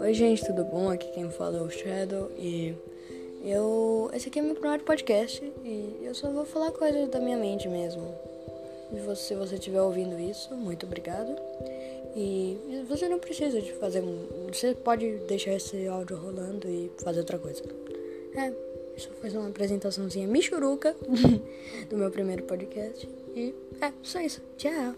Oi gente, tudo bom? Aqui quem fala é o Shadow e eu. Esse aqui é meu primeiro podcast e eu só vou falar coisas da minha mente mesmo. Se você estiver ouvindo isso, muito obrigado. E você não precisa de fazer. Você pode deixar esse áudio rolando e fazer outra coisa. É, é isso foi uma apresentaçãozinha michuruca do meu primeiro podcast. E é, só isso. Tchau!